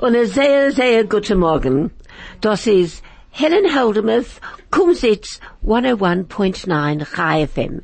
Und ein sehr, sehr guten Morgen. Das ist Helen Holdemuth, Kumzits 101.9 Chai FM.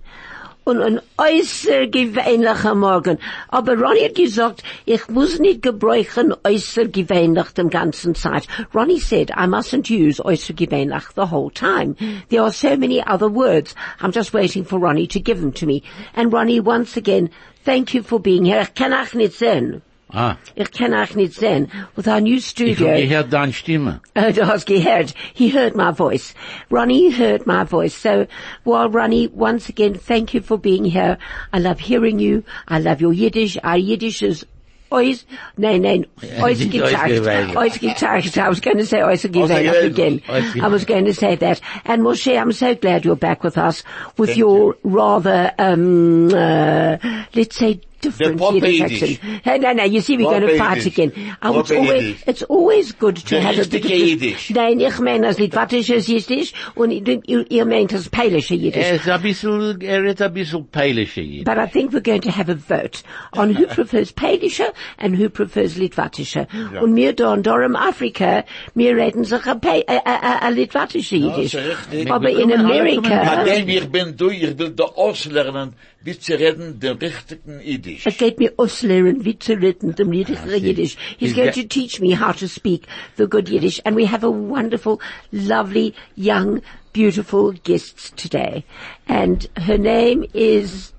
Und ein äußergewöhnlicher Morgen. Aber Ronnie hat gesagt, ich muss nicht gebräuchen äußergewöhnlich den ganzen Zeit. Ronnie said I mustn't use äußergewöhnlich the whole time. There are so many other words. I'm just waiting for Ronnie to give them to me. And Ronnie, once again, thank you for being here. Ich kann auch nicht sehen. Ah, Ich kann auch nicht sehen. With our new ich studio. habe gehört deine Stimme. Oh, du hast gehört. He heard my voice. Ronnie heard my voice. So, well, Ronnie, once again, thank you for being here. I love hearing you. I love your Yiddish. Our Yiddish is always, nein, nein, always nicht getagt. ausgewählt. Always getagt. I was going to say Ausgewählt. again. I was going to say that. And Moshe, I'm so glad you're back with us with your rather, um, uh, let's say different Yiddish Yiddish. accent. Hey, no, no, you see, we're going to fight again. I was always, it's always good to have a richtige bit of- Yiddish. Nein, ich meine das litwatische Jiddisch und ihr, meint das peilische Jiddisch. Er ist ein bisschen, er ist ein bisschen peilischer hier. But I think we're going to have a vote on who prefers Pailische and who prefers Litwatische. Und wir da in Durham, Afrika, wir reden sich a, Litwatische richtig. Aber in Amerika, ich bin du, ich will da auslernen, wie zu reden, den richtigen Yiddish. Es geht mir auslehren, wie zu reden, dem niedrigen Jiddisch. He's He's going to teach me how to speak the good Yiddish. And we have a wonderful, lovely, young, beautiful guest today. And her name is,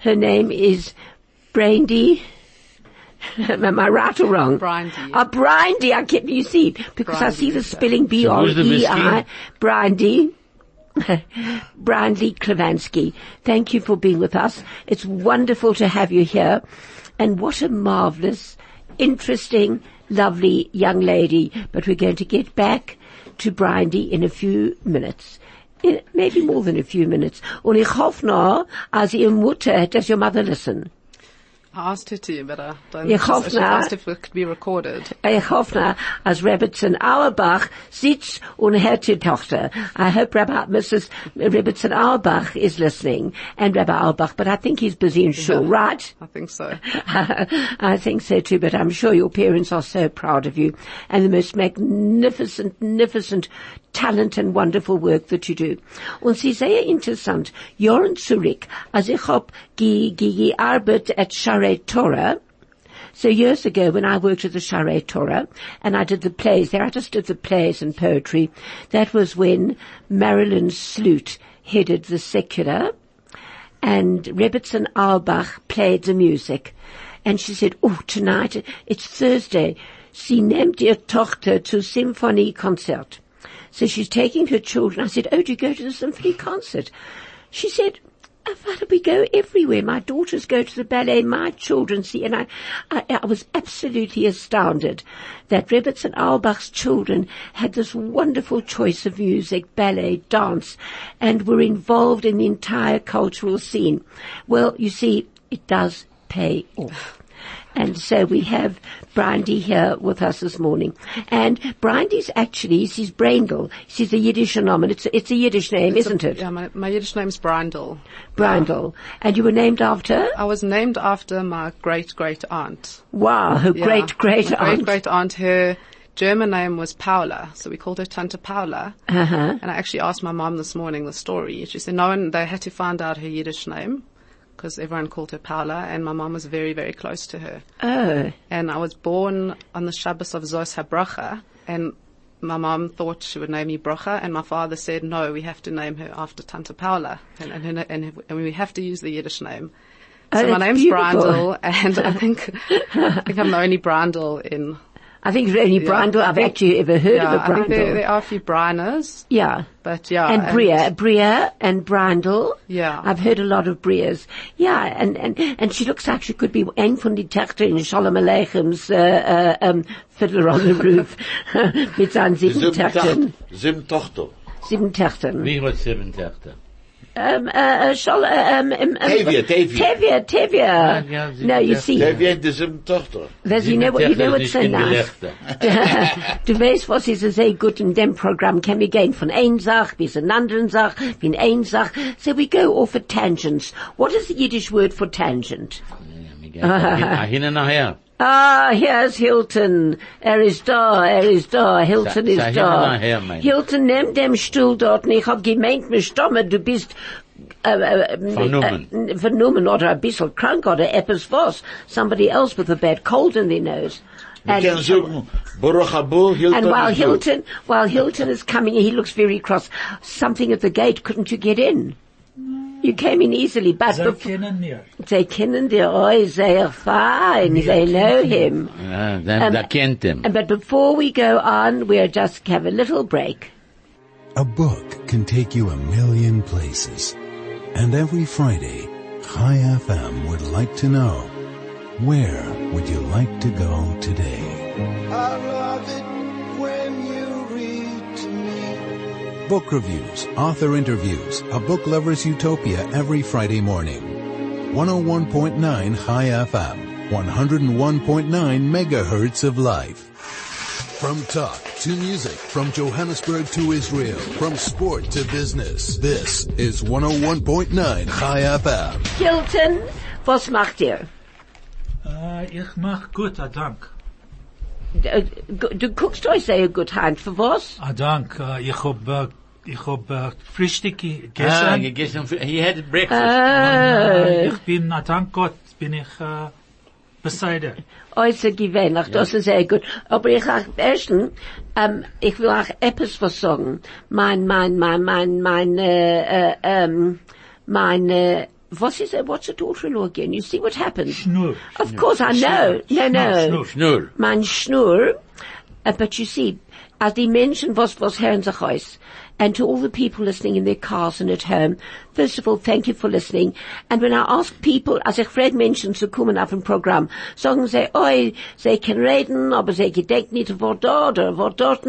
her name is Brandy. Am I right or wrong? Brandy. Ah, Brandy. I keep, you see, because I see the spelling who's the B-R-E-I. whiskey? Brandy. Brandy Klavansky. Thank you for being with us. It's wonderful to have you here. And what a marvelous, interesting, lovely young lady. But we're going to get back to Brandy in a few minutes. In, maybe more than a few minutes. Und ich hoffe noch, als does your mother listen? I asked her to, but I don't. Ich hoffe, she asked if it could be recorded. Eh, ich hoffe, als Rebbitzin Auerbach sitzt und hört die Tochter. I hope Rabbi, Mrs. Rebbitzin Auerbach is listening, and Rabbi Auerbach, but I think he's busy in shul, right? I think so. I think so too, but I'm sure your parents are so proud of you and the most magnificent, magnificent talent and wonderful work that you do. Und sie sehr interessant. Jahren zurück, als ich hab ge, ge, gearbeitet at Sharet Torah, so years ago when I worked at the Sharet Torah and I did the plays there, I just did the plays and poetry. That was when Marilyn Sloot headed the secular and Rebbitzin Auerbach played the music. And she said, oh, tonight, it's Thursday. Sie nimmt ihr Tochter to symphony concert. So she's taking her children. I said, oh, do you go to the symphony concert? She said, Oh, we go everywhere? My daughters go to the ballet, my children see, and I, I, I was absolutely astounded that Rebbitzin Auerbach's children had this wonderful choice of music, ballet, dance, and were involved in the entire cultural scene. Well, you see, it does pay off. And so we have Brandy here with us this morning. And Brandy's actually, she's Brandel. She's a Yiddish name. It's, it's a Yiddish name, isn't it? Yeah, my, my Yiddish name's Brandel. Brandel. And you were named after? I was named after my great great aunt. Wow, her Yeah, great great aunt. Great great aunt. Her German name was Paula, so we called her Tante Paula. Uh-huh. And I actually asked my mom this morning the story. She said no one, they had to find out her Yiddish name because everyone called her Paula and my mom was very, very close to her. Oh, And I was born on the Shabbos of Zos HaBracha and my mom thought she would name me Bracha and my father said, no, we have to name her after Tante Paula and, and, and, and we have to use the Yiddish name. Oh, so my name's beautiful. Brandel and I think, I think I'm the only Brandel in, I think it's only Yeah, Brandel I I've think- actually ever heard yeah, of a I think there, Brandel. there are a few Brianers, Yeah. but yeah. And Bria, Bria and Brandel. Yeah. I've heard a lot of Brias. Yeah, and, and, and she looks like she could be ein von die Töchter in Shalom Aleichem's, uh, uh, um, Fiddler on the Roof. Mit seinen sieben Sieben Töchtern. Sieben Tochter. Sieben Töchtern. Wie hat sieben Töchter? Um, uh, uh, Shal, uh, um, um, um, Tevye, Tevye. Tevye, Tevye. Ja, ja, no, you Töchter. see. Der wird die sieben Tochter. There's, you know what, you know what's so Sieben nice? Töchter du weißt, was ist sehr gut in dem Programm? Can we gehen von ein Sach bis an anderen Sach, wie ein Sach? So we go off at tangents. What is the Yiddish word for tangent? nicht. Hin und nachher. Ah, here's Hilton. Er ist da, er ist da. Hilton Sa- ist sa- da. her. Hilton, nimm dem Stuhl dort und ich hab gemeint, mir Stomme, du bist äh, äh, Vernommen. äh, vernommen oder ein bisschen krank oder etwas was. Somebody else with a bad cold in their nose. And- können sagen, Baruch Abu, Hilton and while. Hilton, while Hilton is coming, he looks very cross. Something at the gate, couldn't you get in? You came in easily, but Zij bef- kennen niet. they kennen the eye, they are fine, they know him. Ja, da, Um, da kennt him. But before we go on, we'll just have a little break. A book can take you a million places. And every Friday, Chai FM would like to know, where would you like to go today? Book reviews, author interviews, a book lover's utopia every Friday morning. 101.9 Chai FM, 101.9 megahertz of life. From talk to music, from Johannesburg to Israel, from sport to business, this is 101.9 Chai FM. Hilton, was macht ihr? Äh, ich mach gut, dank. Du, du guckst euch sehr gut an. Für was? A dank, äh, ich hab, äh, ich hab äh, Frühstück Ah, gegessen. gegessen, he had breakfast. Äh, ich bin, a dank Gott, bin ich, äh, beside. Äußer gewöhnlich, das ist sehr gut. Aber ich auch, ersten, ähm, ich will auch etwas was sagen. Mein, mein, mein, mein, mein, äh, äh, ähm, mein, äh, was it? What's a daughter-in-law again? You see what happens? Schnur. Of course I know. No, no. Schnur. Schnur. Mein Schnur. Uh, but you see, as die Menschen was, was hören sich. And to all the people listening in their cars and at home, first of all, thank you for listening. And when I ask people, als ich frage Menschen zu kommen auf ein Programm, sagen sie, oi, sie können reden, aber sie gedenken nicht Wort dort oder Wort dort.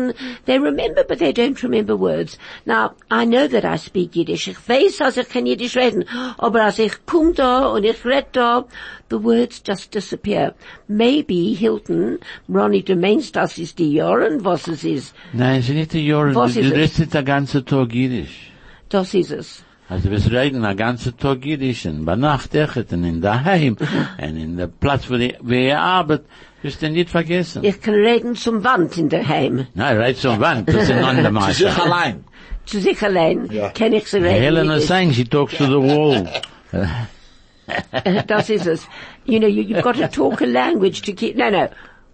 They remember, but they don't remember words. Now, I know that I speak Yiddish. Ich weiß, als ich kann Yiddish reden, aber als ich komme da und ich rede da, the words just disappear. Maybe Hilton, Ronnie, du meinst, das ist die Jahren, was es ist. Nein, sie nicht die Jahre. Was Du ist du es? redest nicht den ganzen Tag Jiddisch. Das ist es. Also wir reden den ganzen Tag Jiddisch und bei Nacht echt und in daheim und in der Platz, wo die, wo ihr arbeitet, wirst du nicht vergessen. Ich kann reden zum Wand in der Heim. Nein, reit zum Wand, das ist ein anderer Zu sich Maße. allein. Zu sich allein Ja. kann ich sie reden. Helena Yiddish. saying she talks to the wall. das ist es. You know, you, you've got to talk a language to keep, no, no.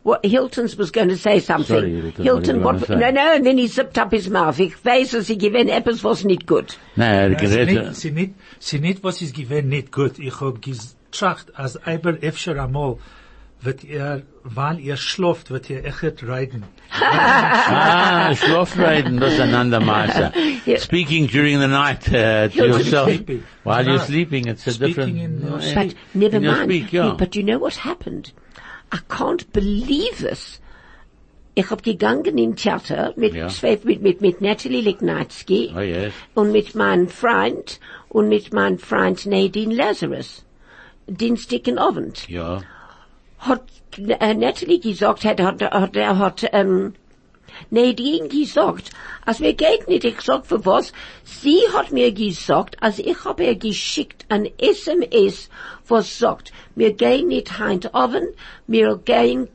What, Hilton's was going to say something. Sorry, Hilton, Hilton, what what, are no, no, and then he zipped up his mouth. Ich weiß, dass sie gewinnt, etwas was nicht gut. Nein, er Sie nicht, gerät, sie nicht, sie nicht, was ist gewesen, nicht gut. Ich hab getracht, als Eiber öfter einmal, wird er, weil ihr schlaft, wird ihr echt reiten. ah, Schlafreiten, das ist ein anderer Speaking during the night, uh, to yourself, sleeping. while you're sleeping, it's a Speaking different, in your No, sleep. But never in mind. speak, yeah. But you know what happened? I can't believe this. Ich hab gegangen in Theater mit, Ja. mit, mit, mit Natalie Lignatsky Oh, yes. und mit meinem Freund und mit meinem Freund Nadine Lazarus. Dienstag in Abend. Ja. Hat äh, Natalie gesagt, hat, hat, hat, hat, Nadine gesagt, als wir geht nicht, ich sag für was, sie hat mir gesagt, als ich habe ihr geschickt ein SMS, was sagt, wir gehen nicht heint Abend, mir gehen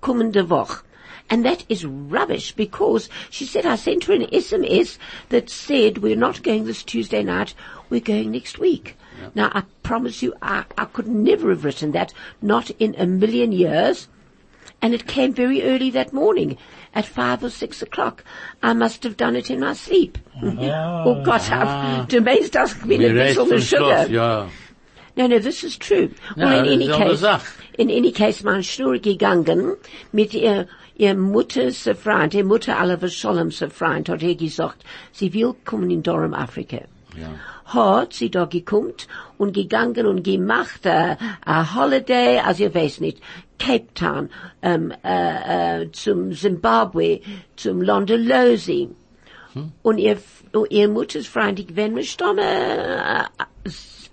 kommende Woche. And that is rubbish because she said I sent her an SMS that said we're not going this Tuesday night, we're going next week. Now I promise you I, I could never have written that, not in a million years. And it came very early that morning, at five or six o'clock. I must have done it in my sleep. oh Gott, Ah. du meinst, das ich bin Wir ein reden bisschen Sugar. Schlaf. No, no, this is true. No, well, in das any case, Sache. in any case, mein Schnur gegangen mit ihr, ihr Mutters Freund, ihr Mutter Oliver Schollems Freund, hat er gesagt, sie will kommen in Durham, Afrika. Ja. Hat sie da gekommen und gegangen und gemacht a, a Holiday, also ihr weiß nicht, Cape Town, ähm, äh, äh, zum Zimbabwe, zum Londolosi. Und ihr, ihr Mutters Freund, ich wenn mir stamme, äh,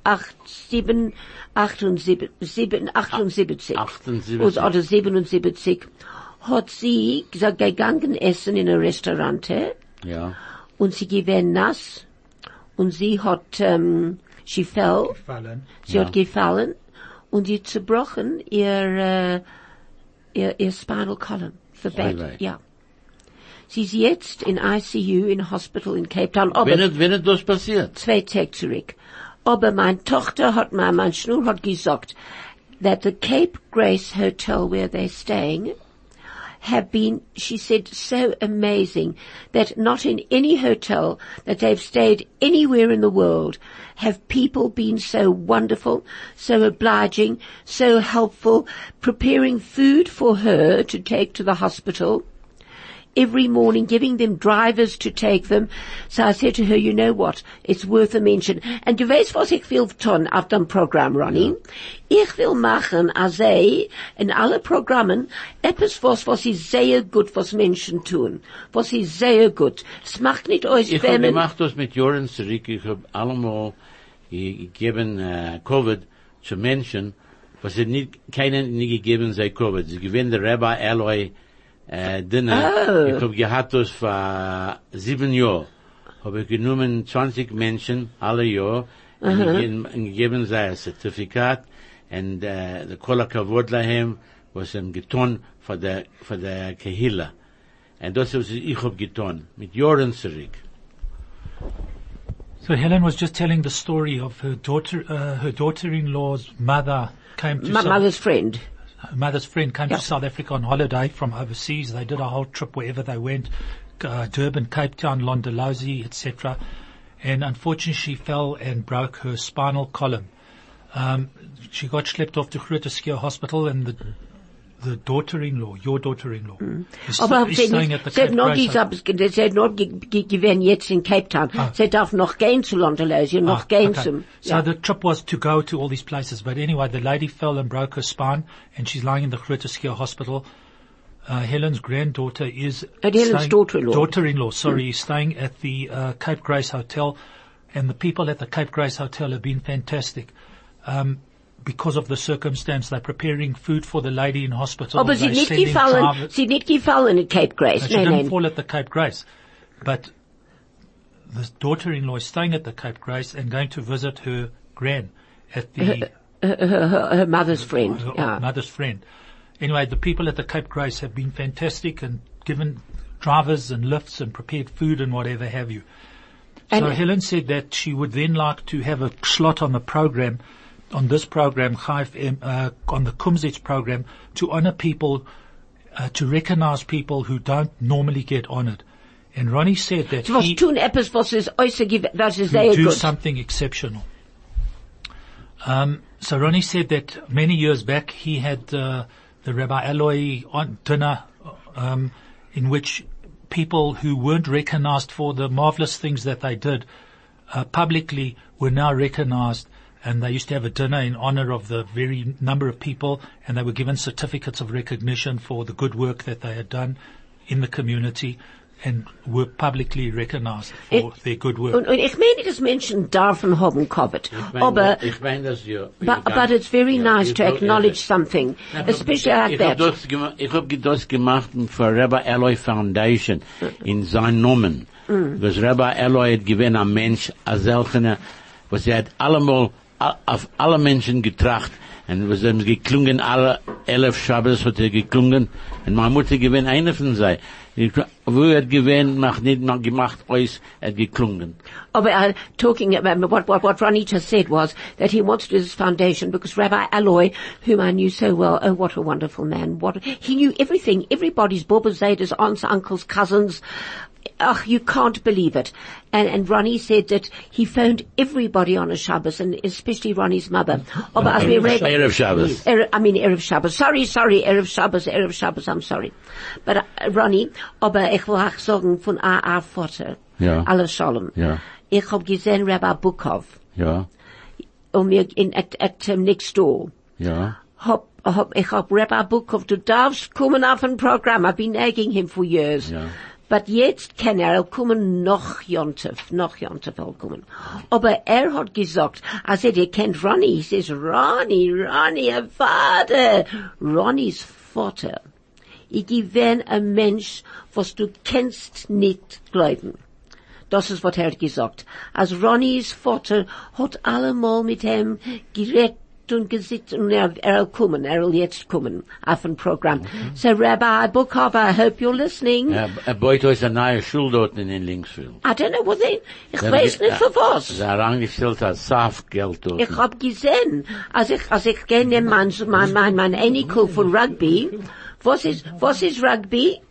acht, sieben, achtundsiebzig, sieben, achtundsiebzig. 78. Oder, oder 77. Hat sie gesagt, gegangen essen in ein Restaurant? Ja. und sie gewesen nass, und sie hat, ähm, she fell, Fallen. sie hat gefallen, und sie zerbrochen ihr, äh, ihr, ihr spinal column. So bad. Ja. Sie ist jetzt in ICU in Hospital in Cape Town. Aber Wenn es, wenn es das passiert. zwei Tage zurück. Aber meine Tochter hat mir, mein Schnur hat gesagt, that the Cape Grace Hotel where they're staying have been, she said, so amazing that not in any hotel that they've stayed anywhere in the world have people been so wonderful, so obliging, so helpful, preparing food for her to take to the hospital every morning, giving them drivers to take them. So I said to her, you know what, it's worth a mention. And du weißt, was ich will tun auf dem Programm, Ronnie? Ich will machen, als in alle Programmen, etwas was, was ist sehr gut, was Menschen tun. Was ist sehr gut. Es macht nicht euch, Ich habe gemacht das mit Jahren zurück. Ich habe allemal gegeben äh, eh, Covid zu Menschen, was sie nicht, keinen nie gegeben sei Covid. Sie gewinnen der Rabbi Alloy äh, Dinner. Oh. Ich habe uh, gehabt das für sieben Jahre. Habe ich genommen 20 Menschen alle Jahr und gegeben, und uh-huh. gegeben sei ein Zertifikat und äh, der Kola Kavod lahem, was ihm getan für der, für der Kehila. Und das was ich hab getan, mit Jahren zurück. So Helen was just telling the story of her daughter, uh, her daughter-in-law's mother came to my South- mother's friend. Her mother's friend came Yeah. to South Africa on holiday from overseas. They did a whole trip wherever they went, uh, Durban, Cape Town, Londolozi, etc. And unfortunately she fell and broke her spinal column. Um, she got schlepped off to Groote Schuur Hospital and the, the daughter-in-law, your daughter-in-law, is, Aber is sie, staying at the sie hat Cape noch Grace gesagt, sie hat noch ge- ge- gewesen jetzt in Cape Town. Sie darf noch gehen zu London, sie noch Ah, gehen okay. zum, So ja. the trip was to go to all these places, but anyway, the lady fell and broke her spine, and she's lying in the Groote Schuur hospital. Uh, Helen's granddaughter is Uh, Helen's staying- daughter-in-law. Daughter-in-law, sorry, is staying at the uh, Cape Grace Hotel, and the people at the Cape Grace Hotel have been fantastic. Um, because of the circumstance, they're preparing food for the lady in hospital. Oh, Aber sie They're nicht gefallen, sie nicht gefallen in Cape Grace. no, she Nein, didn't nein. fall at the Cape Grace. But the daughter-in-law is staying at the Cape Grace and going to visit her gran at the Her, her, her mother's friend. her Ja. mother's friend. Anyway, the people at the Cape Grace have been fantastic and given drivers and lifts and prepared food and whatever have you. So Helen said that she would then like to have a slot on the program, on this program, Chai uh, on the Kumzits program, to honor people, uh, to recognize people who don't normally get honored. And Ronnie said that Was he tun etwas, was ist äußer, was ist sehr do something exceptional. Um, so Ronnie said that many years back he had uh, the Rabbi on dinner, um, in which people who weren't recognized for the marvelous things that they did uh, publicly were now recognized. And they used to have a dinner in honor of the very number of people, and they were given certificates of recognition for the good work that they had done in the community, and were publicly recognized for It- their good work. Und, und ich meine, dass Menschen dürfen haben Covid. Ich Aber, ich mein das ja. but, but it's very Ja, nice to will- acknowledge something, especially like ich that. das gemacht, ich hab das gemacht für Rabbi Alloy Foundation in seinen Namen. Mm. Was Rabbi Alloy hat gewesen, ein Mensch, ein seltener, was er hat allemal a- auf alle Menschen getracht. Und was haben geklungen, alle elf Schabbos hat er geklungen. Und meine Mutter gewesen, eine von sei. Wo er gewesen, macht nicht mal gemacht, alles hat geklungen. Aber uh, talking about what, what, what Ronnie just said was that he wants to do this foundation because Rabbi Alloy, whom I knew so well, oh what a wonderful man, what, he knew everything, everybody's Boba Zeda's aunts, uncles, cousins, Ach, you can't believe it. And, and Ronnie said that he phoned everybody on a Shabbos, and especially Ronnie's mother. Aber als wir reden- Erev Shabbos. Erev- I mean Erev Shabbos. Sorry, sorry, Erev Shabbos, Erev Shabbos, I'm sorry. But uh, Ronnie, aber ich will auch sagen von AA Vater. Ja. Alles Shalom. Ja. Ich hab gesehen Rabbi Bukov, Ja, um mir in, at, at um, next door. ja. Hab, hab, ich hab Rabbi Bukov, du darfst kommen auf ein Programm. I've been nagging him for years. Ja. But jetzt kann er kommen noch Jontef, noch Jontef er kommen. Aber er hat gesagt, er sagt, ihr kennt Ronnie. He says, Ronnie, Ronnie, a Vater. Ronnies Vater. Ich gewinn ein Mensch, was du kennst nicht glauben. Das ist, was er hat gesagt. Als Ronnies Vater hat allemal mit ihm geredet, tun gesitzt und er, er will kommen, er will jetzt kommen auf ein Programm. So Rabbi Bukov, I hope you're listening. Er, er beut euch eine neue Schule dort in Linksfield. I don't know what they, ich weiß nicht für was. Sie haben angestellt als Saftgeld dort. Ich hab gesehen, als ich, als ich kenne mein, mein, mein, mein Enkel von Rugby, was ist, was ist Rugby?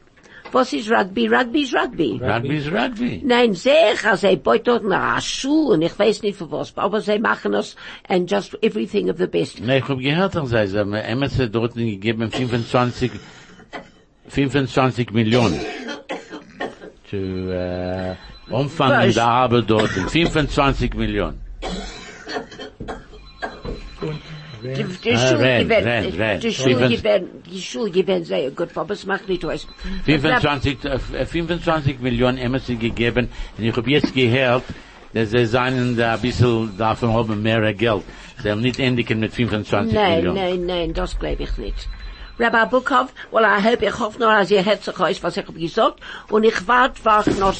Was ist Rugby? Rugby ist Rugby. Rugby ist Rugby. Nein, sehr, also ich beut dort nach Schule und ich weiß nicht für was, aber sie machen das and just everything of the best. Nee, ich hab gehört, dass sie, haben Emerson dort gegeben 25, 25 Millionen. Zu, äh, umfangen der Arbeit dort. 25 Millionen. Die, die Ah, Schule red, gewinnt, red, red. die Schule Fünfund- gewinnt, die Schule gewinnt sehr gut, aber es macht nicht was. 25, äh, 25 Millionen Emerson gegeben. Und ich hab jetzt gehört, dass sie seien da ein bisschen davon haben mehr Geld. Sie haben nicht endigen mit 25 Nein, Millionen. nein, nein, das glaube ich nicht. Rabbi Bukov, well, I hope, ich hoffe nur, dass ihr herzlich euch, was ich hab gesagt, und ich warte, warte noch.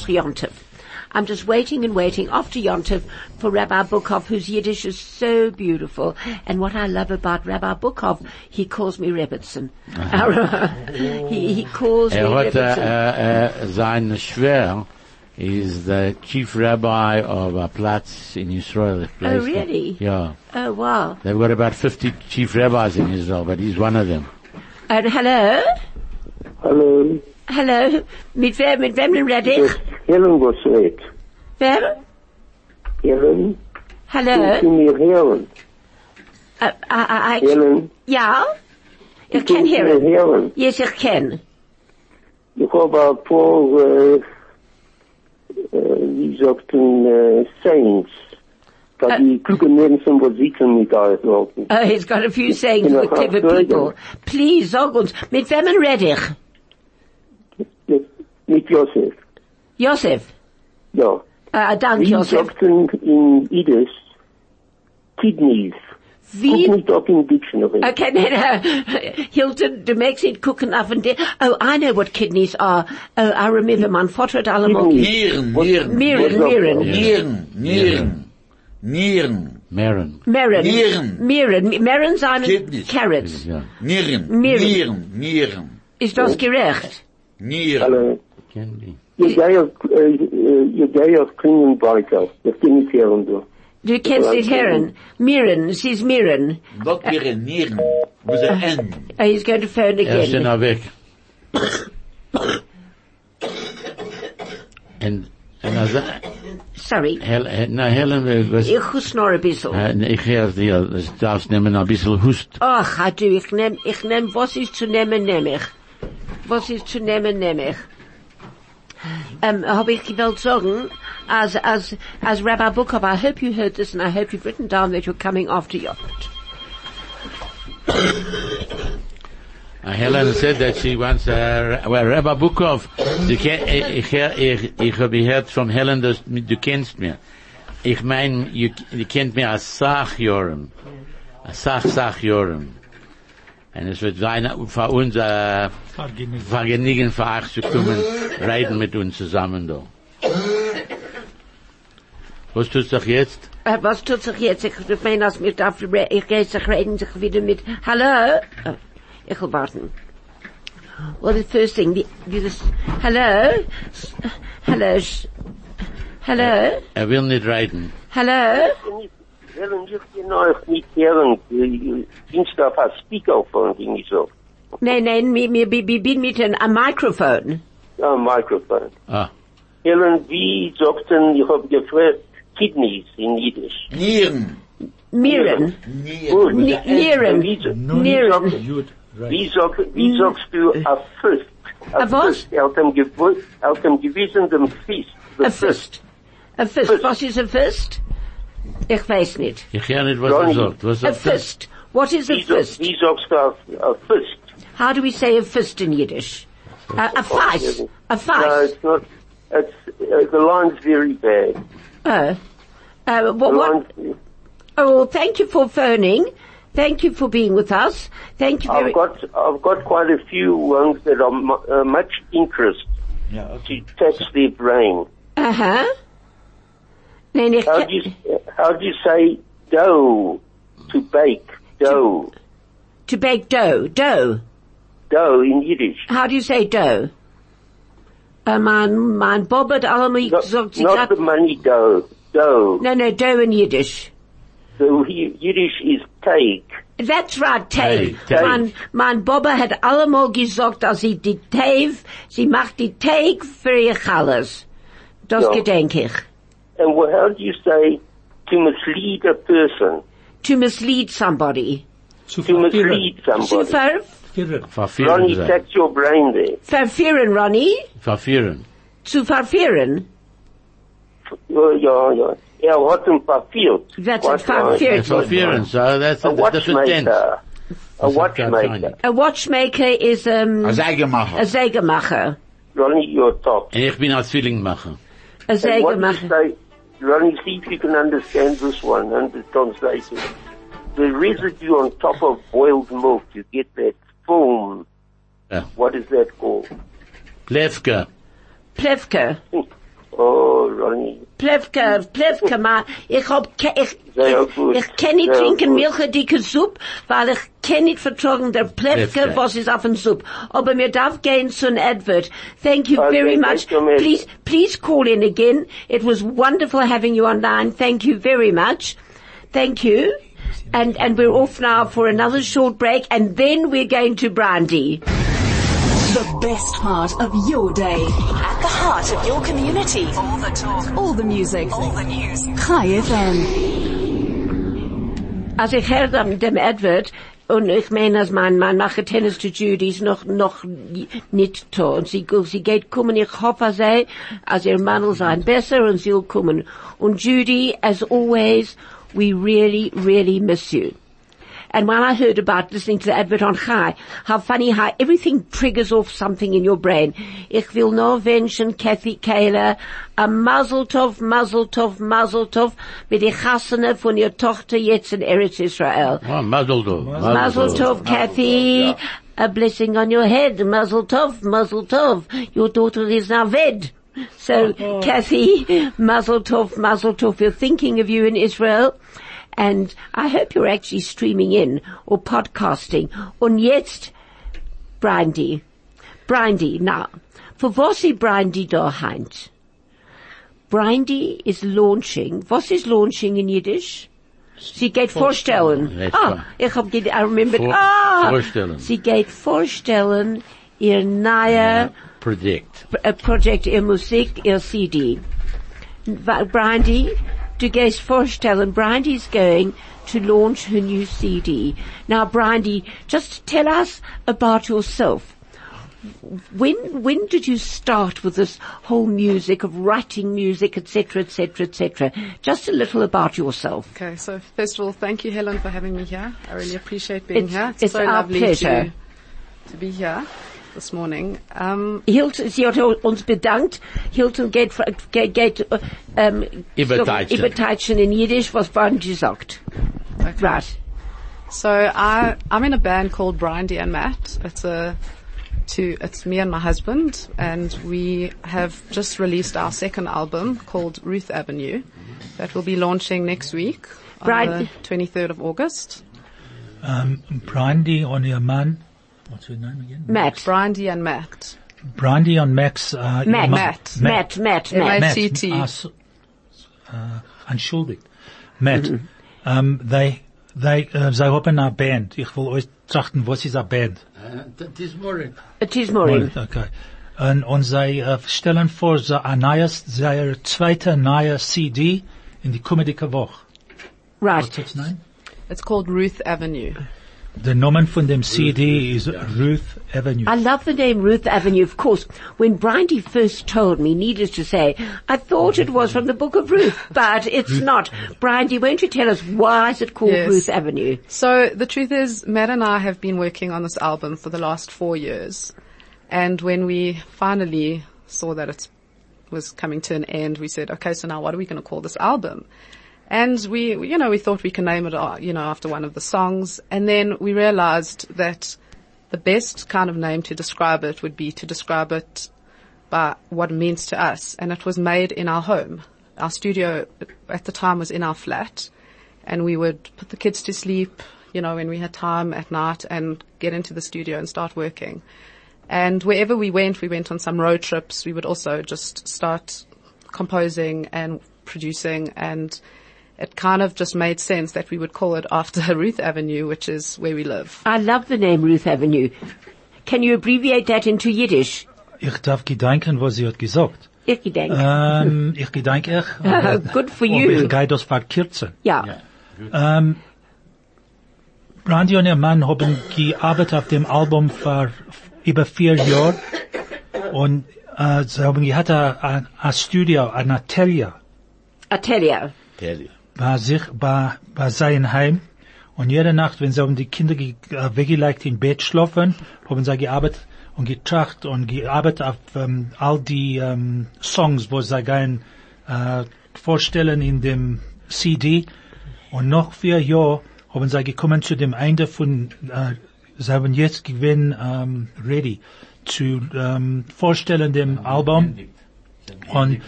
I'm just waiting and waiting after Yontif for Rabbi Bukov, whose Yiddish is so beautiful. And what I love about Rabbi Bukov, he calls me Rebbitzin. Uh-huh. he, he calls me Er hat, uh, Rebbitzin. Uh, uh, äh, äh, sein Schwer is the chief rabbi of a Platz in Israel. ich Oh, really? Yeah. oh, wow. They've got about 50 chief rabbis in Israel, but he's one of them. And hello? hello? Hallo, Hello? Mit wem, mit wem red ich? Helen was redt. Wer? Helen, Hello? kannst du mir hören? Uh, uh, uh I, I, I, Helen, ja? Ich kann hören. hören? Yes, ich kann. Ich habe ein paar, äh, äh, wie sagt man, äh, Saints. Da äh. die klugen Menschen, um, wo sitzen mit euch noch. Oh, he's got a few sayings for clever people. Please, sag uns, mit wem red ich? Mit, mit Josef. Josef. Ja. Uh, dank Wie Josef. sagt in Yiddish? Kidneys. Guck Wie? nicht auf in Dictionary. Okay, no, no. Hilton, du makes it cooking oven there. Oh, I know what kidneys are. Oh, I remember mein Vater hat allemal. Kidneys. Nieren, Nieren. Miren, Miren. Nieren, Nieren, Nieren, Maren. Meren. Miren. Miren. Miren seinen Kidneys. Carrots. Ja. Nieren, Miren. Nieren, Nieren, Ist das gerecht? Nieren. Hallo. Can be. Je geier, äh, äh, je geier klingen weiter. Das kann ich hören, du. Du kennst nicht hören. Miren, es ist Miren. Not Nieren, Nieren. With an N. Oh, he's going to phone Er ist again. schon weg. Und, und also, Sorry. Hel, Hel- na, Helen, äh, was, Ich muss noch ein bisschen. äh, ich höre dir, das darfst nehmen ein bisschen Hust. Ach, hat du, ich nehm, ich nehm, was ist zu nehmen, nehm ich. Was ist zu nehmen, nehm ich. Um, hab ich gewollt sagen, as, as, as Rabbi Bukov, I hope you heard this and I hope you've written down that you're coming after Yot. Uh, Helen said that she wants, uh, well, Rabbi Bukov, du ich, ich, ich, habe gehört von Helen, dass du kennst mir. Ich mein, you, du kennt mir als Sachjoren. Als Sach, Sachjoren. Und es wird sein, für uns, äh, Vergnügen. Für euch zu kommen, reden mit uns zusammen da. Was tust du jetzt? Äh, was tut sich jetzt? Ich meine, als mir darf, ich gehe sich reden sich wieder mit, hallo? Oh, ich will warten. Well, the first thing, the, this, hello? S- Hello? Hello? Er will nicht reden. Hello? Helen, ich kann euch nicht hören. Dienst auf ein Speakerphone, ging ich so. Nein, nein, mir, mir, mir, mir bin mit einem Mikrofon. Ja, Mikrofon. Ah, Helen, wie sagt denn, ich habe gefragt, Kidneys in Yiddish. Nieren. Miren. Gut. Nieren. With an N. Nieren. Nieren. Wie, sag, wie sagst du a fist? A was? fist. Er hat ihm gewu- er hat ihm gewiesen dem Fist. A fist. A fist. Was ist a fist? Ich weiß nicht. ich höre nicht, was Johnny. er sagt. Was A sagt er? fist. What is a Wie, fist? wie sagst du a, a fist? How do we say a fist in Yiddish? A, a face. A No, it's not. It's, uh, the line's very bad. Oh. Uh, what, what, oh, well, thank you for phoning. Thank you for being with us. Thank you very I've got, I've got quite a few ones that are mu- uh, much interest Yeah, okay. to tax their brain. Uh-huh. Nein, ich How do you, how do you say dough to bake? Dough. To bake dough. Dough. Dough in Yiddish. How do you say dough? Uh, mein, mein Bob hat allemal Not, gesagt, sie not hat, the money dough. Dough. no, no, dough in Yiddish. So Yiddish is take. That's right, Teig. Teig, Teig. Mein, mein Baba hat allemal gesagt, dass sie die Teig, sie macht die Teig für ihr alles. Das Ja. gedenk ich. And well, how do you say to mislead a person? To mislead somebody. Zu To mislead somebody. ver, verwirren. Verführen Ronnie, sie. tax your brain there. verführen, Ronnie. Verführen. Zu verführen. Ja, ja, ja. Er hat ihn verführt. That's What it, verführt. was- So that's A a different tense. watchmaker. A Das hat kein watchmaker. A watchmaker is um, A Zeigemacher. a Sägemacher. Ronnie, you're top. Und ich bin als Zwillingmacher. A And what you Sägemacher. say, Ronnie, see if you can understand this one and the translation. The residue on top of boiled milk, you get that foam. Yeah. What is that called? Plevka. Plevke. Hmm. Oh, Ronnie. Plevke, Plevke, ma, ich hab, ke- ich, ich, ich kann nicht Sehr trinken gut. milchedicke Suppe, weil ich kann nicht vertragen der Plevke, Plevke. was ist auf dem Suppe. Aber mir darf gehen zu ein Advert. Thank you Okay, very much. you. Please, please call in again. It was wonderful having you online. Thank you very much. Thank you. And, and we're off now for another short break and then we're going to Brandy. The best part of your day. At the heart of your community. All the talk. All the music. All the news. Chai FM. Als ich höre dem, dem Edward, und ich meine, als mein, mein mache Tennis zu Judy ist noch, noch nicht da. Und sie, sie geht kommen, ich hoffe sie, als ihr Mann will sein besser und sie will kommen. Und Judy, as always, we really, really miss you. And when I heard about listening to the advert on Chai, how funny how everything triggers off something in your brain. Ich will nur wünschen Kathy Kayla a Mazel Tov, Mazel Tov, Mazel Tov mit die Chassene von ihr Tochter jetzt in Eretz Israel. Oh, Mazel Tov. Mazel Tov, Kathy. A blessing on your head. Mazel Tov, Mazel Tov. Your daughter is now ved. So, oh. Kathy, Mazel Tov, Mazel Tov. We're thinking of you in Israel. And I hope you're actually streaming in or podcasting. Und jetzt, Brandy. Brandy, now, for was ist Brandy da heint? Brandy is launching. Was is launching in Yiddish? Sie geht vorstellen. Yes, Ah, ich hab, I remembered. Vor- ah, vorstellen. Sie geht vorstellen ihr neuer Predict. P- äh, Project, ihr Musik, ihr CD. Wa- Brandy, du gehst vorstellen, Brandy's going to launch her new CD. Now, Brandy, just tell us about yourself. When, when did you start with this whole music of writing music, etc., etc., etc.? Just a little about yourself. Okay, so first of all, thank you, Helen, for having me here. I really appreciate being It's- here. it's so our lovely pleasure. To, to be here this morning. Um, Hilton, sie hat uns bedankt. Hilton geht, fra- geht, geht äh, ähm, Überteitschen. Überteitschen in Jiddisch, was Brandy sagt. okay. Right. So I, I'm in a band called Brindy and Matt. It's a, two, it's me and my husband, and we have just released our second album called Ruth Avenue, that will be launching next week on Brian- the 23rd of August. Um, Brandy on your man. What's her name again? Matt. Brindy and Matt. Brandy on Max. Uh, Matt. ihr macht- Matt. Matt, Matt, Matt. Matt. CT. ah, so- uh, entschuldigt. Matt. Um, they, they, uh, zij hebben een band. Ik wil ooit trachten, wat is een band? It is more. It is Maureen. Okay. En, und zij uh, stellen vor, ze een nieuwe, zij zweite nieuwe CD in die komende Woche. Right. What's its name? It's called Ruth Avenue. The Namen von dem CD is Ruth Avenue. I love the name Ruth Avenue, of course. When Brindy first told me, needless to say, I thought it was from the book of Ruth, but it's not. Brindy, won't you tell us why is it called Yes. Ruth Avenue? So the truth is, Matt and I have been working on this album for the last four years. And when we finally saw that it was coming to an end, we said, okay, so now what are we going to call this album? And we, you know, we thought we can name it, uh, you know, after one of the songs. And then we realized that the best kind of name to describe it would be to describe it by what it means to us. And it was made in our home. Our studio at the time was in our flat and we would put the kids to sleep, you know, when we had time at night and get into the studio and start working. And wherever we went, we went on some road trips. We would also just start composing and producing and it kind of just made sense that we would call it after Ruth Avenue, which is where we live. I love the name Ruth Avenue. Can you abbreviate that into Yiddish? Ich darf gedenken, was sie hat gesagt. Ich gedenke. Ähm, ich gedenke ich. Good for aber you. Ich gehe das verkürzen. Ja. Ähm, Randy und ihr Mann haben gearbeitet auf dem Album für über vier Jahre und äh, sie haben gehabt ein, ein, ein Studio, ein Atelier Atelier. Tell bei sich, bei, bei seinem Heim. Und jede Nacht, wenn sie haben die Kinder äh, weggelegt im Bett schlafen, haben sie gearbeitet und getracht und gearbeitet auf ähm, all die ähm, Songs, wo sie gehen äh, vorstellen in dem CD und noch vier Jahre haben sie gekommen zu dem Ende von, äh, sie haben jetzt gewinn ähm, ready zu ähm, vorstellen dem Album und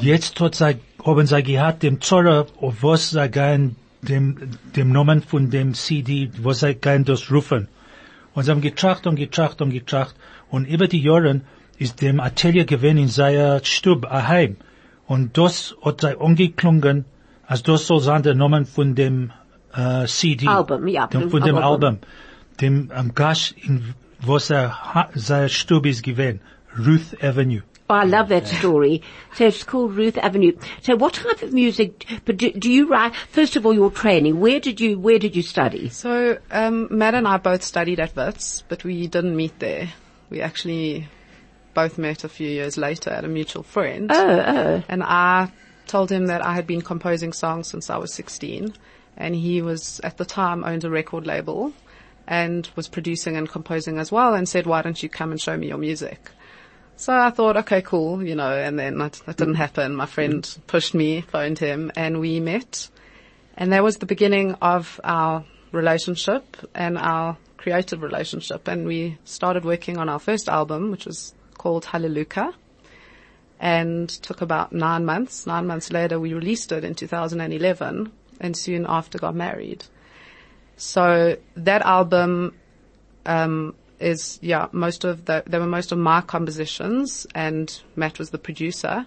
jetzt hat sie, haben sie gehabt dem Zorro, auf was sie gehen, dem, dem Namen von dem CD, was sie gehen das rufen. Und sie haben getracht und getracht und getracht. Und über die Jahre ist dem Atelier gewesen in seiner Stube heim. Und das hat sie angeklungen, als das soll sein der Name von dem äh, CD. Album, ja, Dem, von dem Album. Album. Dem ähm, Gash, in, was er, seine Stube ist gewesen. Ruth Avenue. Oh, I love that story. So it's called Ruth Avenue. So what type of music, but do, do you write, first of all, your training, where did you, where did you study? So, um, Matt and I both studied at Wits, but we didn't meet there. We actually both met a few years later at a mutual friend. Oh, oh. And I told him that I had been composing songs since I was 16. And he was, at the time, owned a record label and was producing and composing as well and said, why don't you come and show me your music? So I thought, okay, cool, you know, and then that, that didn't happen. My friend pushed me, phoned him, and we met. And that was the beginning of our relationship and our creative relationship. And we started working on our first album, which was called Hallelujah. And took about nine months. Nine months later, we released it in 2011 and soon after got married. So that album, um, is, yeah, most of the, they were most of my compositions and Matt was the producer.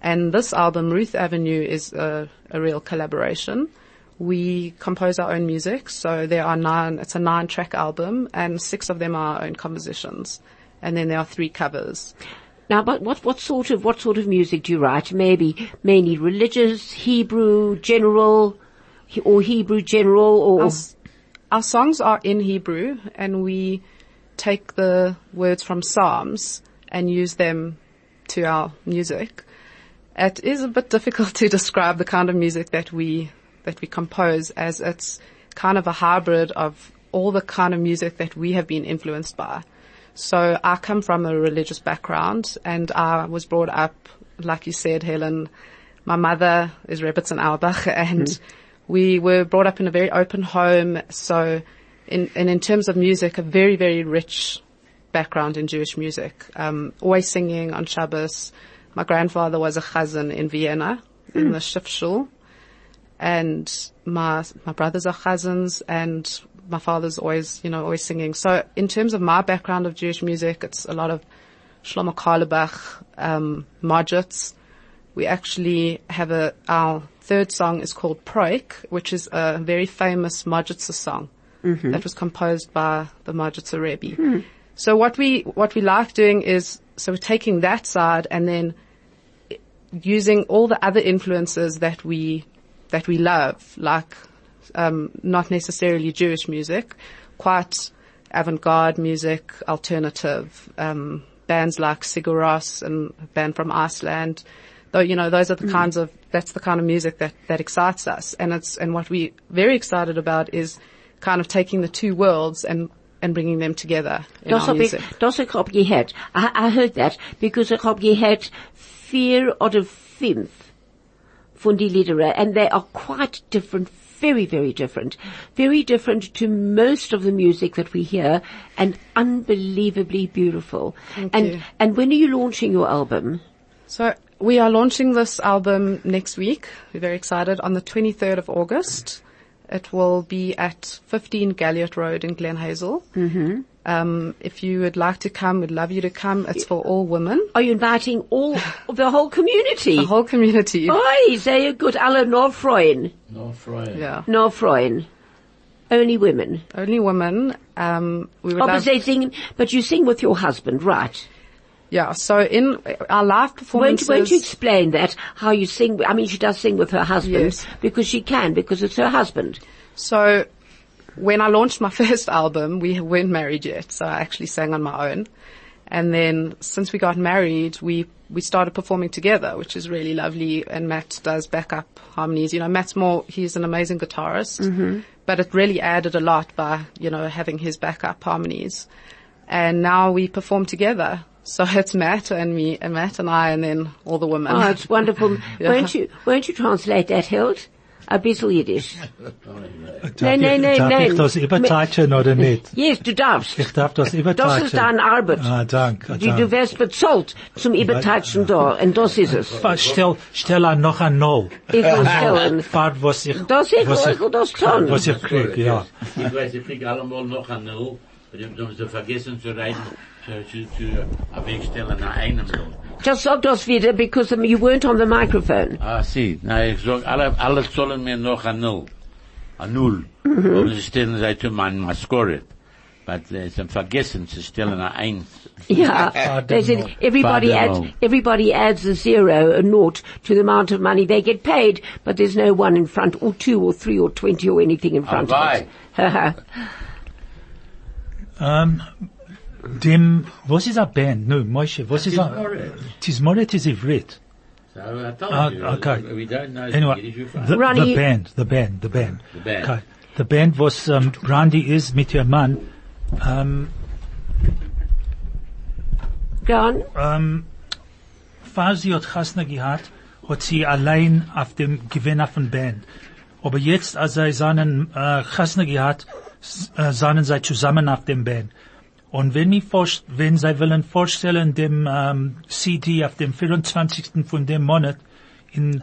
And this album, Ruth Avenue, is a, a real collaboration. We compose our own music, so there are nine, it's a nine track album and six of them are our own compositions. And then there are three covers. Now, but what, what sort of, what sort of music do you write? Maybe mainly religious, Hebrew, general, or Hebrew general, or, Our, our songs are in Hebrew and we take the words from Psalms and use them to our music. It is a bit difficult to describe the kind of music that we, that we compose as it's kind of a hybrid of all the kind of music that we have been influenced by. So I come from a religious background and I was brought up, like you said, Helen, my mother is Rebbetzin Auerbach and hmm. we were brought up in a very open home. So in, and in terms of music, a very, very rich background in Jewish music. Um, always singing on Shabbos. My grandfather was a chazan in Vienna in the Schiffschul and my my brothers are chazans and my father's always you know always singing. So in terms of my background of Jewish music, it's a lot of Shlomo Carlebach, um, Modzitz. We actually have a our third song is called Proik, which is a very famous Modzitzer song that was composed by the Modzitzer Rebbe. So what we what we like doing is so we're taking that side and then using all the other influences that we that we love, like um, not necessarily Jewish music, quite avant-garde music, alternative um, bands like Sigur Rós and a band from Iceland. Though you know those are the kinds of that's the kind of music that that excites us, and it's and what we very excited about is kind of taking the two worlds and and bringing them together in Das our hab ich, music. das ich hab gehört. I, I heard that because ich hab gehört vier oder fünf von die Lieder and they are quite different, very, very different. Very different to most of the music that we hear and unbelievably beautiful. Thank and, you. and when are you launching your album? So we are launching this album next week. We're very excited on the 23rd of August. It will be at 15 Galliot Road in Glen Hazel. Mm-hmm. Um, if you would like to come, we'd love you to come. It's for all women, Are you inviting all, the whole community? the whole community. Oi, sehr gut, alle nur freuen. No, Freund. Yeah, Nur freuen. Only women. only women. Um, we would Oh, but love, they sing, but you sing with your husband, right? Yeah. So in our live Won't, performances, won't you explain that, how you sing? I mean, she does sing with her husband Yes. because she can, because it's her husband. So when I launched my first album, we weren't married yet, so I actually sang on my own. And then since we got married, we, we started performing together, which is really lovely. And Matt does backup harmonies. You know, Matt's more, he's an amazing guitarist, mm-hmm. but it really added a lot by, you know, having his backup harmonies. And now we perform together. So it's Matt and me, and Matt and I, and then all the women. Oh, it's wonderful. Yeah. Won't you, won't you translate that, Hild? A bisschen Yiddish. Darf Nein, nein, ich- nein, darf nein. ich das überteilen oder nicht? Yes, du darfst. Ich darf das überteilen. Das ist deine Arbeit. Ah, danke. Du, du wirst bezahlt zum Übertatschen da, und das ist es. Stell, stell an noch ein Null. Ich will stellen. Fahr, was ich, Das ich, was ich will das tun. was ich krieg, ja. Ich weiß, ich krieg allemal noch ein Null. aber die haben vergessen zu reiten, zu, zu, zu wegstellen nach einem Null. Just sag das wieder, because um, you weren't on the microphone. Ah, sie. Na, ich sag, alle, alle zollen mir noch ein Null. Ein Null. Und sie stellen sie zu meinem Maskoret. Aber sie haben vergessen zu stellen nach eins. Yeah, they said Furthermore. everybody adds Furthermore. everybody adds a zero, a naught to the amount of money they get paid, but there's no one in front, or two, or three, or twenty, or anything in front of it. Haha. Dem, was ist a Band? No, Moshe, was ist a... Tizmoret is Ivrit. So I told Ah, you, okay. we don't know Anyway, the, the band, the band, the band. The band. Okay. The band was, um, Brandy is mit ihr Mann, Go on. ähm, falls sie hat Chasna gehabt, hat sie allein auf dem Gewinn von Band. Aber jetzt, als sie seinen äh, Chasna gehabt, äh, seien sie zusammen auf dem Band. Und wenn wenn sie wollen vorstellen, dem ähm, CD auf dem 24. von dem Monat in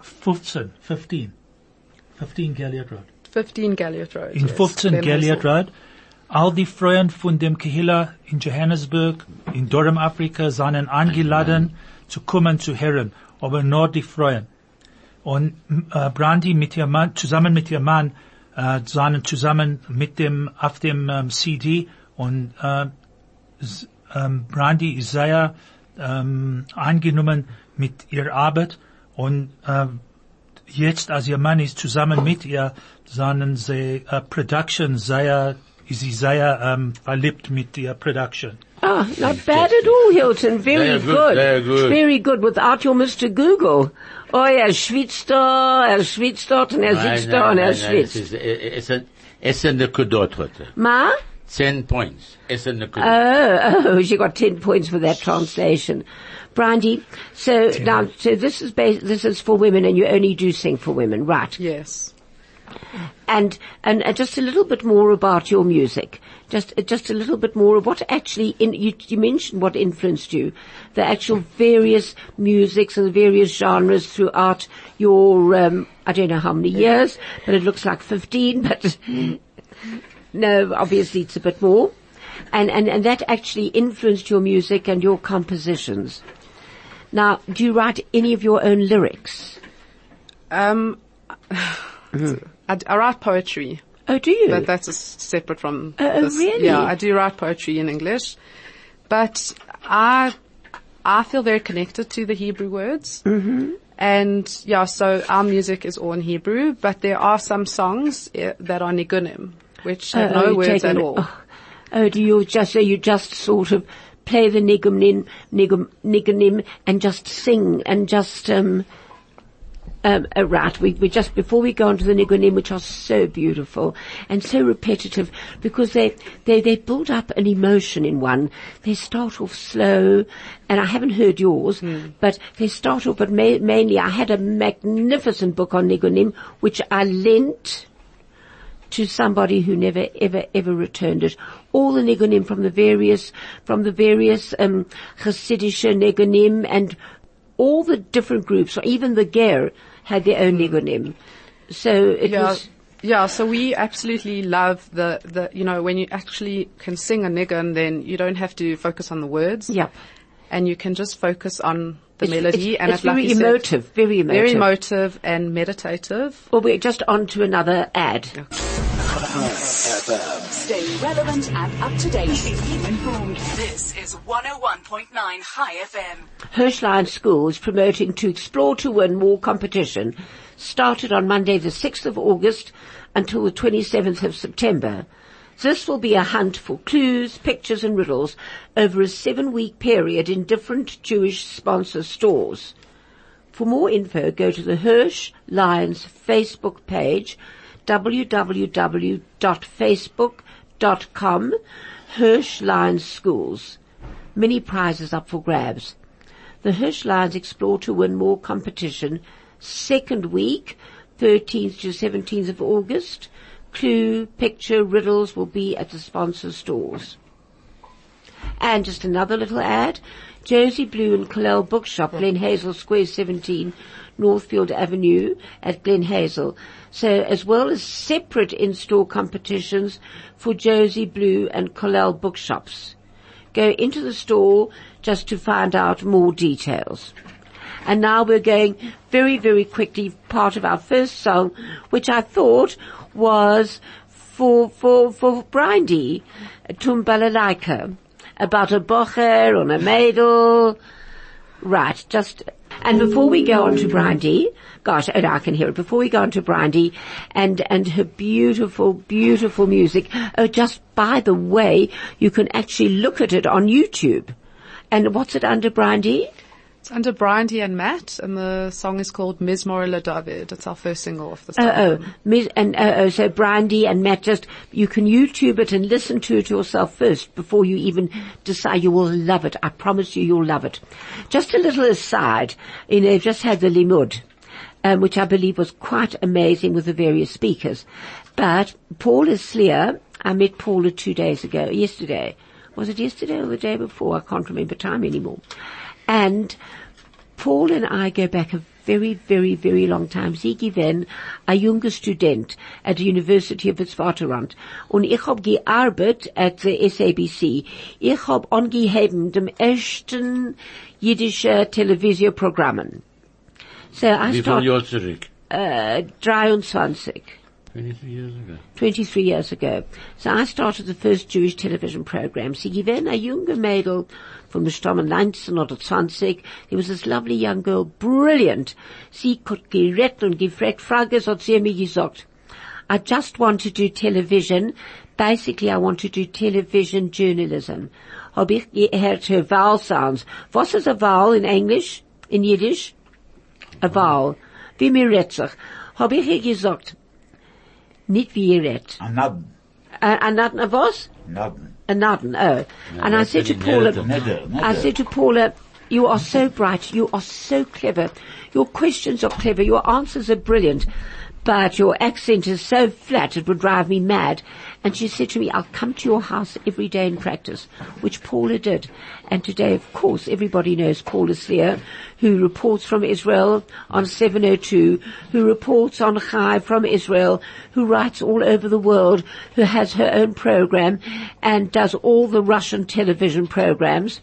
15, 15, 15 Galliard Road. 15 Galliot Road. In yes. 15 Glen Galliard. Road. All die Freunde von dem Kehilla in Johannesburg, in Durham, Afrika, seien eingeladen zu kommen zu hören, aber nur die Freunde. Und äh, Brandy mit ihrem Mann, zusammen mit ihrem Mann, äh, seien zusammen mit dem, auf dem ähm, CD und äh, ähm, Brandy ist sehr ähm, angenommen mit ihrer Arbeit und äh, jetzt, als ihr Mann ist zusammen mit ihr, seien sie äh, Production sehr, ist sie sehr ähm, verliebt mit ihr Production. Ah, not bad at all, Hilton. Very Very good, very good. Very good without your Mr. Google. Oh, er schwitzt da, er schwitzt dort und er sitzt da und er schwitzt. ist, äh, es ist, es ist Nekudot heute. Ma? Ten points. Es ist Oh, oh, she got 10 points for that translation. Brandy, so now, so this is bas this is for women and you only do sing for women, right? Yes. And, and, and just a little bit more about your music. Just, uh, just a little bit more of what actually, in, you, you mentioned what influenced you. The actual various musics and the various genres throughout your, um, I don't know how many years, but it looks like 15, but no, obviously it's a bit more. And, and, and that actually influenced your music and your compositions. Now, do you write any of your own lyrics? Um, I, I write poetry, Oh, do you? but that's separate from. Oh, oh, really? Yeah, I do write poetry in English, but I I feel very connected to the Hebrew words. Mm-hmm. And yeah, so our music is all in Hebrew, but there are some songs eh, that are nigunim, which have Oh, no you words at all. Oh, oh, do you just, so you just sort of play the nigunim, nigum, nigunim and just sing and just, um, um, uh, right, we, we just, before we go on to the nigunim, which are so beautiful and so repetitive because they, they, they build up an emotion in one. They start off slow and I haven't heard yours, but they start off, but ma- mainly I had a magnificent book on nigunim, which I lent, to somebody who never ever ever returned it. All the nigunim from the various from the various um, Hasidische nigunim and all the different groups, or even the Ger had their own nigunim. So it Yeah. was Yeah, so we absolutely love the, the, you know, when you actually can sing a niggun, then you don't have to focus on the words. Yep. And you can just focus on the It's- melody. it's- and it's like very said, emotive, very emotive. Very emotive and meditative. Well, we're just on to another ad. Stay relevant and up to date. Keep informed. This is 101.9 Chai FM. Hirsch Lyons School is promoting to Explore to Win More competition, started on Monday the 6th of August until the 27th of September. This will be a hunt for clues, pictures and riddles over a seven week period in different Jewish sponsor stores. For more info, go to the Hirsch Lyons Facebook page, www.facebook.com, Hirsch Lyons Schools. Many prizes up for grabs. The Hirsch Lyons Explore to Win More competition, second week, 13th to 17th of August. Clue, picture, riddles will be at the sponsor stores. And just another little ad. Josie Blue and Kollel Bookshop, Glen Hazel Square 17, Northfield Avenue at Glen Hazel. So as well as separate in-store competitions for Josie Blue and Kollel Bookshops. Go into the store just to find out more details. And now we're going very, very quickly part of our first song, which I thought was for, for, for Brindy, Tumbalalaika, about a bocher and a maidel. Right, just, and before we go on to Brindy, gosh, oh, I can hear it, before we go on to Brindy and, and her beautiful, beautiful music, oh, just by the way, you can actually look at it on YouTube. And what's it under, Brindy? It's under Brindy and Matt, and the song is called Mizmor La David. It's our first single off the Oh, album. oh, Ms. and oh, oh, so Brandy and Matt, just you can YouTube it and listen to it yourself first before you even decide. You will love it. I promise you, you'll love it. Just a little aside, you know, just had the limud, um, which I believe was quite amazing with the various speakers. But Paula Slier, I met Paula two days ago, yesterday. Was it yesterday or the day before? I can't remember time anymore. And Paul and I go back a very, very, very long time. Sie gewesen a junger Student at the University of Witwatersrand. Und ich hab gearbeitet at the SABC. Ich hab angeheben dem ersten jüdische Televisionprogrammen. So I Wie viel Jahre zurück? uh, 23. 23 years ago. 23 years ago. So I started the first Jewish television program. Sie gewesen a junge Mädel von der Stamm 19 oder 20. There was this lovely young girl, brilliant. Sie hat gerettet und gefragt, Frage, hat sie mir gesagt. I just want to do television. Basically, I want to do television journalism. Hab ich gehört her vowel sounds. Was ist a vowel in English? In Yiddish? A vowel. Wie mir redt sich. Hab ich gesagt, nicht wie ihr redt. A, a nut, a was? Nadden. A nudden, oh. and I said to Paula. I said to Paula, you are so bright, you are so clever, your questions are clever, your answers are brilliant, but your accent is so flat it would drive me mad. And she said to me, I'll come to your house every day and practice, which Paula did. And today, of course, everybody knows Paula Slier, who reports from Israel on 702, who reports on Chai from Israel, who writes all over the world, who has her own program and does all the Russian television programs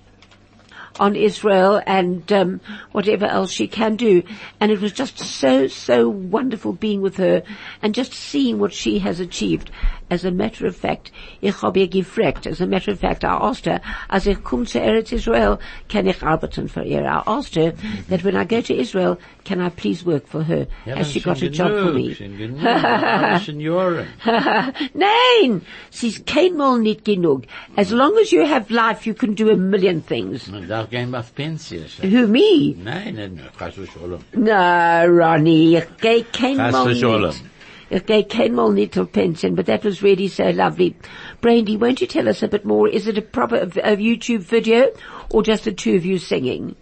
on Israel and um, whatever else she can do. And it was just so, so wonderful being with her and just seeing what she has achieved. As a matter of fact, ich habe ihr gefragt, as a matter of fact, I asked her, als ich komme zu Eretz Israel, kann ich arbeiten für ihr. I asked her that when I go to Israel, can I please work for her? Ja, Has she got a job for me? schon genug. Alle Senioren. Nein! Sie ist keinmal nicht genug. As long as you have life, you can do a million things. Man darf gehen auf Pension. Who, me? Nein, nein, nein. Chas v'sholom. No, Ronnie, ich geh kein Mal nicht. Kein Mal nicht auf Pension, but that was really so lovely. Brandy, won't you tell us a bit more? Is it a proper a YouTube video or just the two of you singing?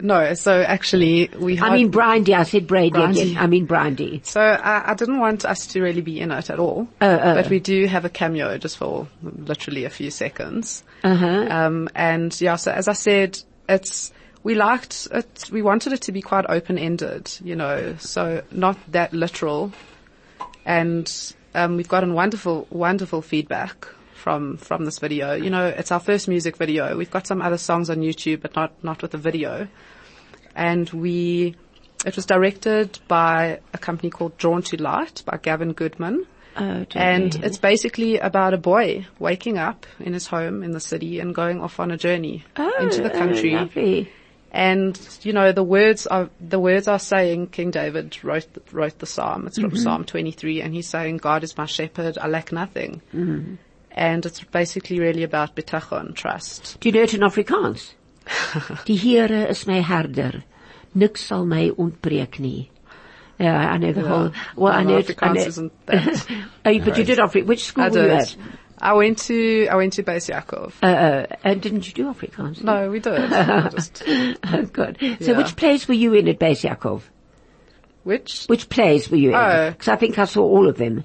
No, so actually we I mean Brandy, I said Brandy Brandy. again. I mean Brandy. So I, I didn't want us to really be in it at all. Oh, oh. But we do have a cameo just for literally a few seconds. Uh-huh. Um, and yeah, so as I said, it's, we liked it, we wanted it to be quite open-ended, you know, so not that literal. And um, we've gotten wonderful, wonderful feedback from from this video. You know, it's our first music video. We've got some other songs on YouTube, but not not with a video. And we, it was directed by a company called Drawn to Light by Gavin Goodman. Oh. And it's basically about a boy waking up in his home in the city and going off on a journey oh, into the oh, country. lovely. And you know the words are the words are saying King David wrote the, wrote the psalm. It's from Mm-hmm. Psalm 23, and he's saying God is my shepherd, I lack nothing. Mm-hmm. And it's basically really about bitachon, trust. Do you know it in Afrikaans? Die Heere is my herder. Niks sal my ontbreek nie. Yeah, I know the whole, well, I know, it- I Afrikaans know isn't that. oh, but you did Afrikaans. Which school were you at? I went to I went to Beis Yaakov. Uh, uh, and didn't you do Afrikaans? No, we did. Just, Oh, good. So Yeah. which plays were you in at Beis Yaakov? which Which plays were you in? Oh. Because I think I saw all of them.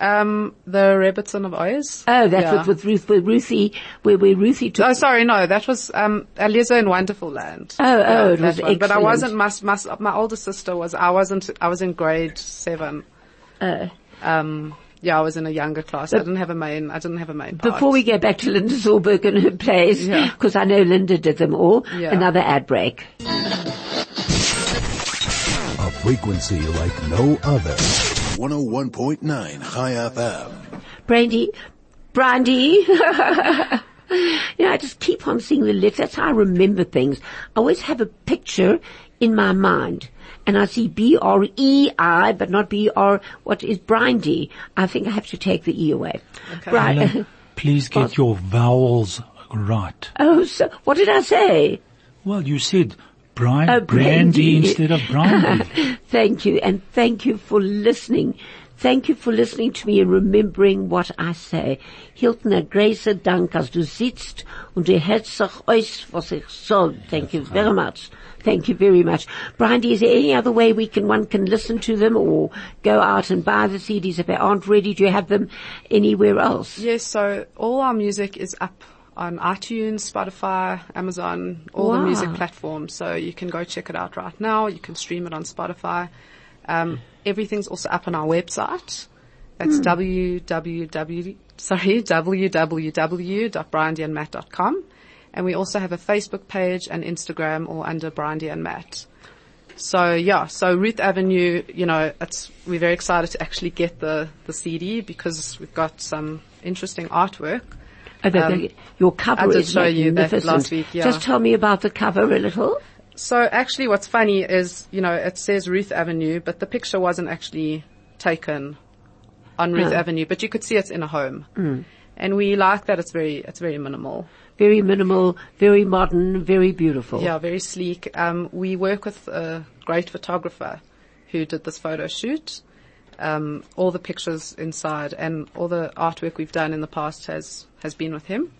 um the Rebbitzin of Oz. Oh, that Yeah. was with Ruth, with Ruthie, where, where Ruthie took. Oh, sorry, no, that was um Eliza in Wonderful Land. Oh, oh, it was one. But I wasn't. My, my my older sister was. I wasn't. I was in grade seven. Uh, Um, yeah, I was in a younger class. I didn't have a main. I didn't have a main. Part. before we go back to Linda Zolberg and her plays, Yeah. because I know Linda did them all, Yeah. another ad break. A frequency like no other. 101.9 Chai FM. Brandy, Brandy. you know, I just keep on seeing the letters. That's how I remember things. I always have a picture in my mind. And I see B-R-E-I, but not B-R, what is Brandy? I think I have to take the E away. Right. Alan, please get your vowels right. oh, so, what did I say? Well, you said Brian, Oh, brandy, brandy. instead of brandy. thank you, and thank you for listening. Thank you for listening to me and remembering what I say. Hilton, a großer Dank, als du sitzt und du hältst sich aus, was ich soll. Thank you very much. Thank you very much. Brian, is there any other way we can, one can listen to them or go out and buy the CDs if they aren't ready? Do you have them anywhere else? Yes, so all our music is up on iTunes, Spotify, Amazon, all the music platforms. So you can go check it out right now. You can stream it on Spotify. Um, everything's also up on our website. That's www, sorry, www.briandyandmatt.com. And we also have a Facebook page and Instagram all under Brandy and Matt. So yeah, so Ruth Avenue, you know, it's, we're very excited to actually get the, the CD because we've got some interesting artwork. Oh, the- Um, your cover I did is show you that last week, yeah. Just tell me about the cover a little. So actually what's funny is, you know, it says Ruth Avenue, but the picture wasn't actually taken on Ruth No. Avenue, but you could see it's in a home. And we like that it's very, it's very minimal. Very minimal, very modern, very beautiful. Yeah, very sleek. Um, we work with a great photographer who did this photo shoot. Um, all the pictures inside and all the artwork we've done in the past has, has been with him.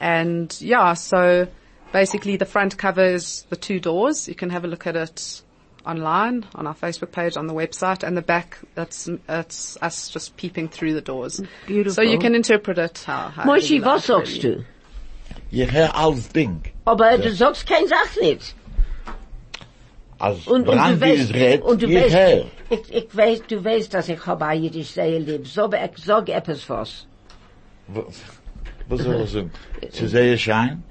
And yeah, so basically the front cover is the two doors. You can have a look at it online on our Facebook page, on the website, and the back, that's, it's us just peeping through the doors. Beautiful. So you can interpret it how, how Moishi, you like, was sagst really. Ich höre alles Ding. Aber du sagst kein Sach nicht. Als Und, und du Brandy weißt, ist red, und du ich weißt, höre. ich, ich weiß, du weißt, dass ich habe ein Jiddisch sehr lieb. So, ich sag etwas was. Was soll ich sagen? Sie sehen schein?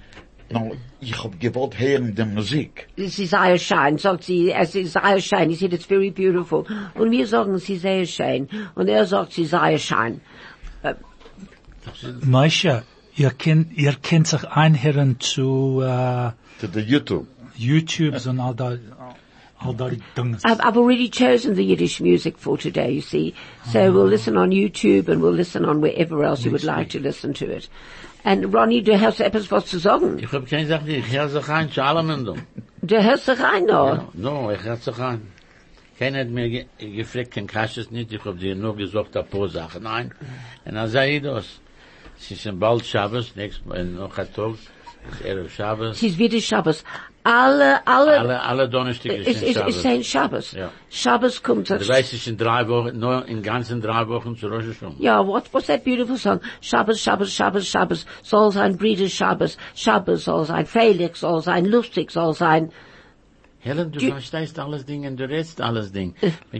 No, ich hab gewollt hören die Musik. Sie sei schein, sagt sie, es ist sei schein. He said, it's very beautiful. Und wir sagen, sie sei schein. Und er sagt, sie sei schein. Meisha, ihr kennt, ihr kennt sich einhören zu, äh, To the YouTube. YouTubes und all da, all da die I've, I've already chosen the Yiddish music for today, you see. So we'll listen on YouTube and we'll listen on wherever else you would like to listen to it. And Ronnie, du hast etwas was zu sagen? Ich hab keine Sache, ich höre sich ein, zu allem und um. Du hörst dich ein, no? No, ich höre sich ein. Keiner hat mir ge gefragt, kein Kasches nicht, ich hab dir nur gesagt, ein paar Sachen. Nein. Und dann sag ich das. Ist ein bald Shabbos, nächstes Mal, noch ein Tag, Erev Shabbos. Es ist wieder Shabbos. Alle, alle, Alle, alle Donnerstag ist ist, es ist ein Shabbos. Shabbos. Ja. Shabbos kommt Du weißt, ist in drei Wochen, nur in ganzen drei Wochen zu Rosh Hashanah. Ja, what, what's that beautiful song? Shabbos, Shabbos, Shabbos, Shabbos, soll sein Brüder Shabbos, Shabbos soll sein Felix, soll sein lustig, soll sein, Helen, du Du- verstehst alles Ding und du redest alles Ding.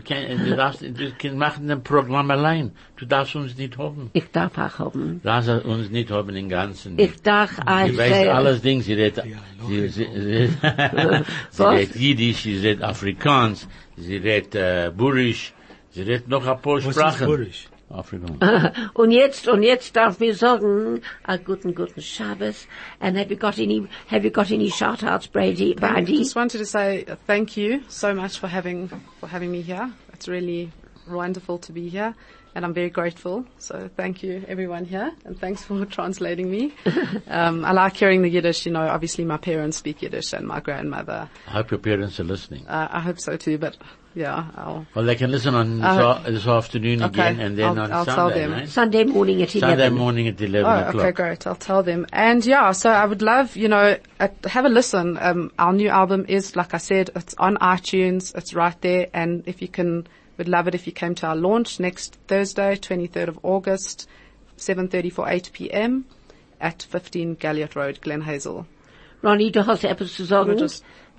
Kann, du darfst, du machen ein Programm allein. Du darfst uns nicht haben. Ich darf auch haben. Du darfst uns nicht haben im Ganzen. Ich darf auch Sie weiß alles Ding, sie redet, sie, sie, sie, sie Was? redet Jiddisch, sie redet Afrikaans, sie redet, äh, Burisch, sie redet noch ein paar Was ist Sprachen. Burisch? Afrikaans. Und jetzt, und jetzt darf mir sagen, a guten, guten Shabbos. And have you got any, have you got any shout outs, Brady, I just wanted to say uh, thank you so much for having for having me here. It's really wonderful to be here, and I'm very grateful. So thank you, everyone here, and thanks for translating me. um, I like hearing the Yiddish. You know, obviously my parents speak Yiddish, and my grandmother. I hope your parents are listening. Uh, I hope so too. But yeah, I'll. Well, they can listen on this, Uh, a- this afternoon okay. again and then I'll- on I'll Sunday, tell them. right? Sunday morning at 11. Sunday morning at 11 Oh, o'clock. okay, great. I'll tell them. And yeah, so I would love, you know, uh, have a listen. Um, our new album is, like I said, it's on iTunes. It's right there. And if you can, we'd love it if you came to our launch next Thursday, 23rd of August, 7.30 for 8 p.m. at 15 Galliot Road, Glen Hazel. Ronnie, du hast etwas zu sagen?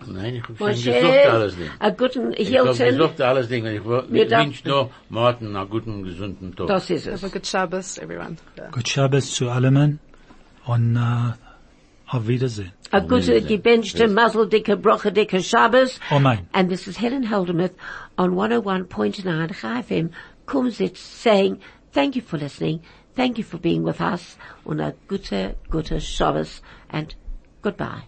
Just, Nein, ich hab schon Moshe, gesucht alles Ding. a guten Ich hab Hilton. gesucht alles Ding. Ich wo- Wir ich darf- wünsch nur Martin einen guten, gesunden Tag. Das ist es. have a good Shabbos, everyone. Yeah. Good Shabbos zu allen und äh, auf Wiedersehen. A gute, gebenchte, muzzledicke, brochedicke Shabbos. Oh, Amen. And this is Helen Heldemuth on 101.9 Chai FM. Kumzits saying, thank you for listening. Thank you for being with us. Und a gute, gute Shabbos and goodbye.